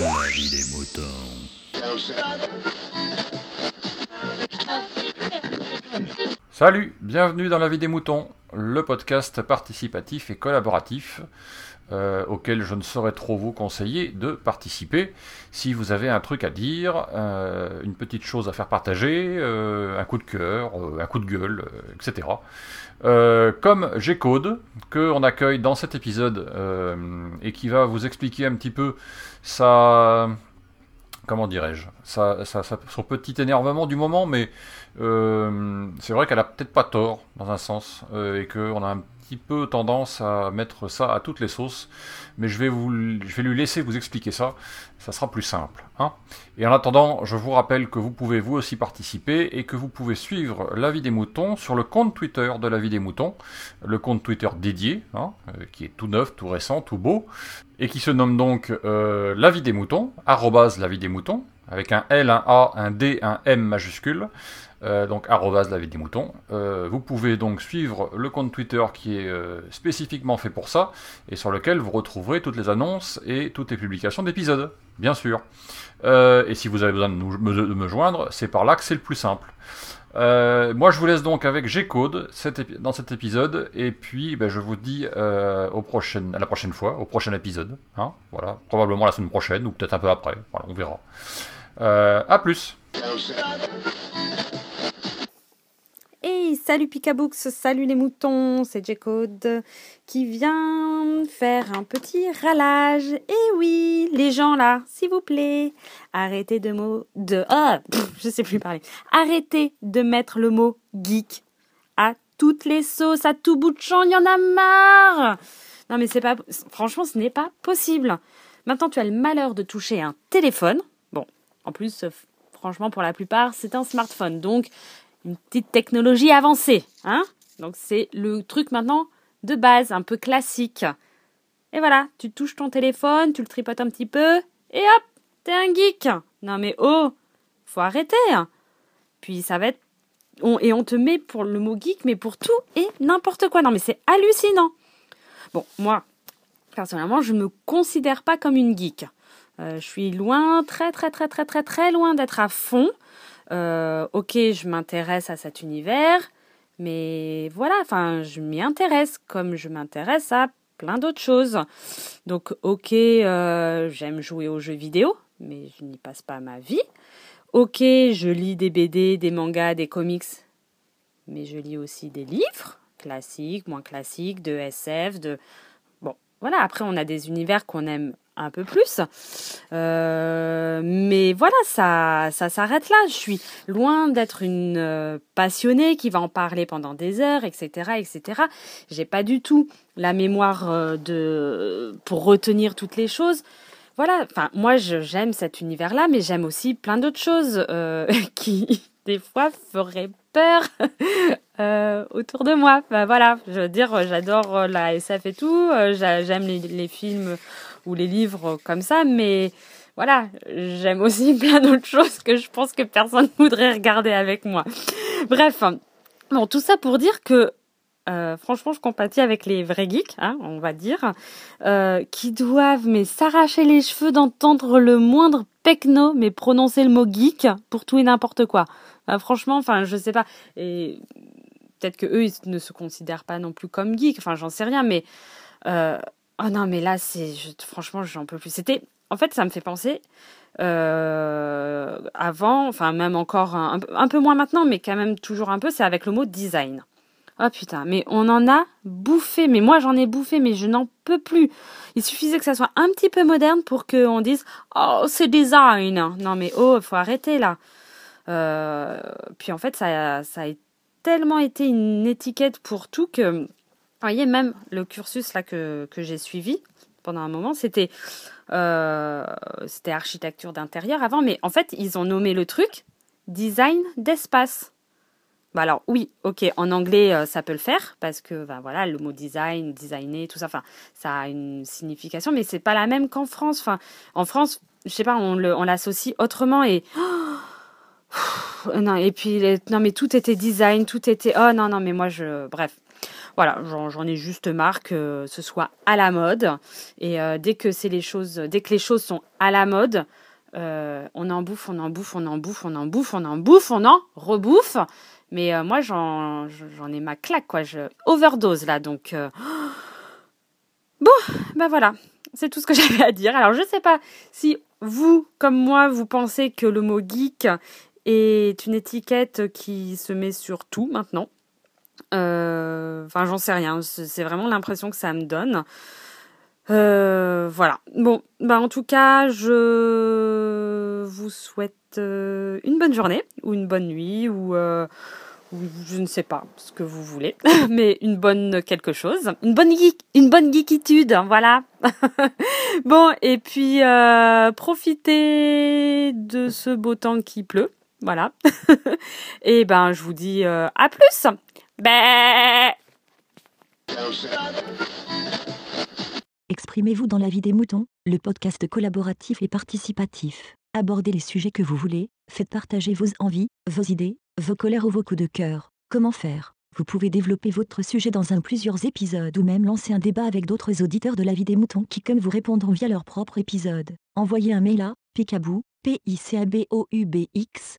La vie des moutons. Salut, bienvenue dans La vie des moutons, le podcast participatif et collaboratif euh, auquel je ne saurais trop vous conseiller de participer. Si vous avez un truc à dire, euh, une petite chose à faire partager, euh, un coup de cœur, un coup de gueule, etc. comme G-Code, qu'on accueille dans cet épisode et qui va vous expliquer un petit peu sa comment dirais-je, son petit énervement du moment, mais c'est vrai qu'elle a peut-être pas tort dans un sens, et qu'on a un peu tendance à mettre ça à toutes les sauces, mais je vais, vous, je vais lui laisser vous expliquer ça, ça sera plus simple. Hein et en attendant, je vous rappelle que vous pouvez vous aussi participer et que vous pouvez suivre La Vie des Moutons sur le compte Twitter de La Vie des Moutons, le compte Twitter dédié, hein, euh, qui est tout neuf, tout récent, tout beau, et qui se nomme donc euh, La Vie des Moutons, arrobase La Vie des Moutons, avec un L, un A, un D, un M majuscule. Euh, donc arrobas la vie des moutons. Euh, vous pouvez donc suivre le compte Twitter qui est euh, spécifiquement fait pour ça et sur lequel vous retrouverez toutes les annonces et toutes les publications d'épisodes, bien sûr. et si vous avez besoin de, me, joindre, c'est par là que c'est le plus simple. moi, je vous laisse donc avec G-Code dans cet épisode, et puis ben, je vous dis au à la prochaine fois, au prochain épisode. Hein, voilà, probablement la semaine prochaine, ou peut-être un peu après. Voilà, on verra. A plus salut Picabooks, salut les moutons, c'est J-Code qui vient faire un petit ralage. Et eh oui, les gens là, s'il vous plaît, arrêtez de de ah, je sais plus parler. Arrêtez de mettre le mot geek à toutes les sauces, à tout bout de champ, il y en a marre. Non mais c'est pas franchement, ce n'est pas possible. Maintenant, tu as le malheur de toucher un téléphone. En plus franchement pour la plupart, c'est un smartphone. Donc une petite technologie avancée. Hein Donc c'est le truc maintenant de base, un peu classique. Et voilà, tu touches ton téléphone, tu le tripotes un petit peu, et hop, t'es un geek. Non mais oh, faut arrêter. Puis ça va être... et on te met pour le mot geek, mais pour tout et n'importe quoi. Non mais c'est hallucinant. Bon, moi, personnellement, je ne me considère pas comme une geek. Euh, je suis loin, très très très très très très loin d'être à fond. Euh, ok, je m'intéresse à cet univers, mais voilà, enfin, je m'y intéresse comme je m'intéresse à plein d'autres choses. Donc, ok, euh, j'aime jouer aux jeux vidéo, mais je n'y passe pas ma vie. Ok, je lis des BD, des mangas, des comics, mais je lis aussi des livres, classiques, moins classiques, de SF, de... Bon, voilà, après on a des univers qu'on aime un peu plus. Euh, mais voilà, ça, ça s'arrête là. Je suis loin d'être une euh, passionnée qui va en parler pendant des heures, etc., etc. J'ai pas du tout la mémoire euh, de pour retenir toutes les choses. Voilà. Enfin, moi, j'aime cet univers-là, mais j'aime aussi plein d'autres choses qui des fois feraient peur autour de moi. voilà, je veux dire, j'adore la SF et tout, j'aime les, films ou les livres comme ça, mais voilà, j'aime aussi plein d'autres choses que je pense que personne ne voudrait regarder avec moi. Bref, bon, tout ça pour dire que euh, franchement, je compatis avec les vrais geeks, hein, on va dire, euh, qui doivent mais s'arracher les cheveux d'entendre le moindre pecno, mais prononcer le mot geek pour tout et n'importe quoi. Euh, franchement, enfin, je sais pas. Et peut-être que eux, ils ne se considèrent pas non plus comme geeks. Enfin, j'en sais rien, mais Oh non, mais là, c'est franchement, j'en peux plus. C'était, en fait, ça me fait penser euh, avant, enfin même encore un, peu moins maintenant, mais quand même toujours un peu. C'est avec le mot design. Oh putain, mais on en a bouffé. Mais moi, j'en ai bouffé, mais je n'en peux plus. Il suffisait que ça soit un petit peu moderne pour qu'on dise oh c'est design. Non mais oh, il faut arrêter là. Euh, puis en fait, ça, ça a tellement été une étiquette pour tout que voyez, même le cursus là que, que j'ai suivi pendant un moment, c'était euh, c'était architecture d'intérieur avant, mais en fait, ils ont nommé le truc design d'espace. Bah alors oui, ok, en anglais euh, ça peut le faire parce que bah, voilà le mot design, designer, tout ça, enfin ça a une signification, mais c'est pas la même qu'en France. En France, je sais pas, on l'associe autrement et non et puis non mais tout était design, tout était oh non non mais moi je bref voilà, j'en ai juste marre que ce soit à la mode. Et dès que c'est les choses, dès que les choses sont à la mode, on en bouffe, on en bouffe, on en bouffe, on en bouffe, on en bouffe, on en rebouffe. Mais moi, j'en ai ma claque, quoi. Je overdose là, donc. Bon, ben voilà, c'est tout ce que j'avais à dire. Alors je sais pas si vous, comme moi, vous pensez que le mot geek est une étiquette qui se met sur tout maintenant. Euh, enfin, j'en sais rien. C'est vraiment l'impression que ça me donne. Euh, voilà. Bon, bah en tout cas, je vous souhaite euh, une bonne journée ou une bonne nuit ou je ne sais pas ce que vous voulez, mais une bonne quelque chose, une bonne geek, une bonne geekitude, voilà. bon, et puis euh, profitez de ce beau temps qui pleut, voilà. et ben, je vous dis euh, à plus. Bah Exprimez-vous dans la vie des moutons, le podcast collaboratif et participatif. Abordez les sujets que vous voulez, faites partager vos envies, vos idées, vos colères ou vos coups de cœur. Comment faire? Vous pouvez développer votre sujet dans un plusieurs épisodes ou même lancer un débat avec d'autres auditeurs de la vie des moutons qui comme vous répondront via leur propre épisode. Envoyez un mail à picabou, p i c a b o u b x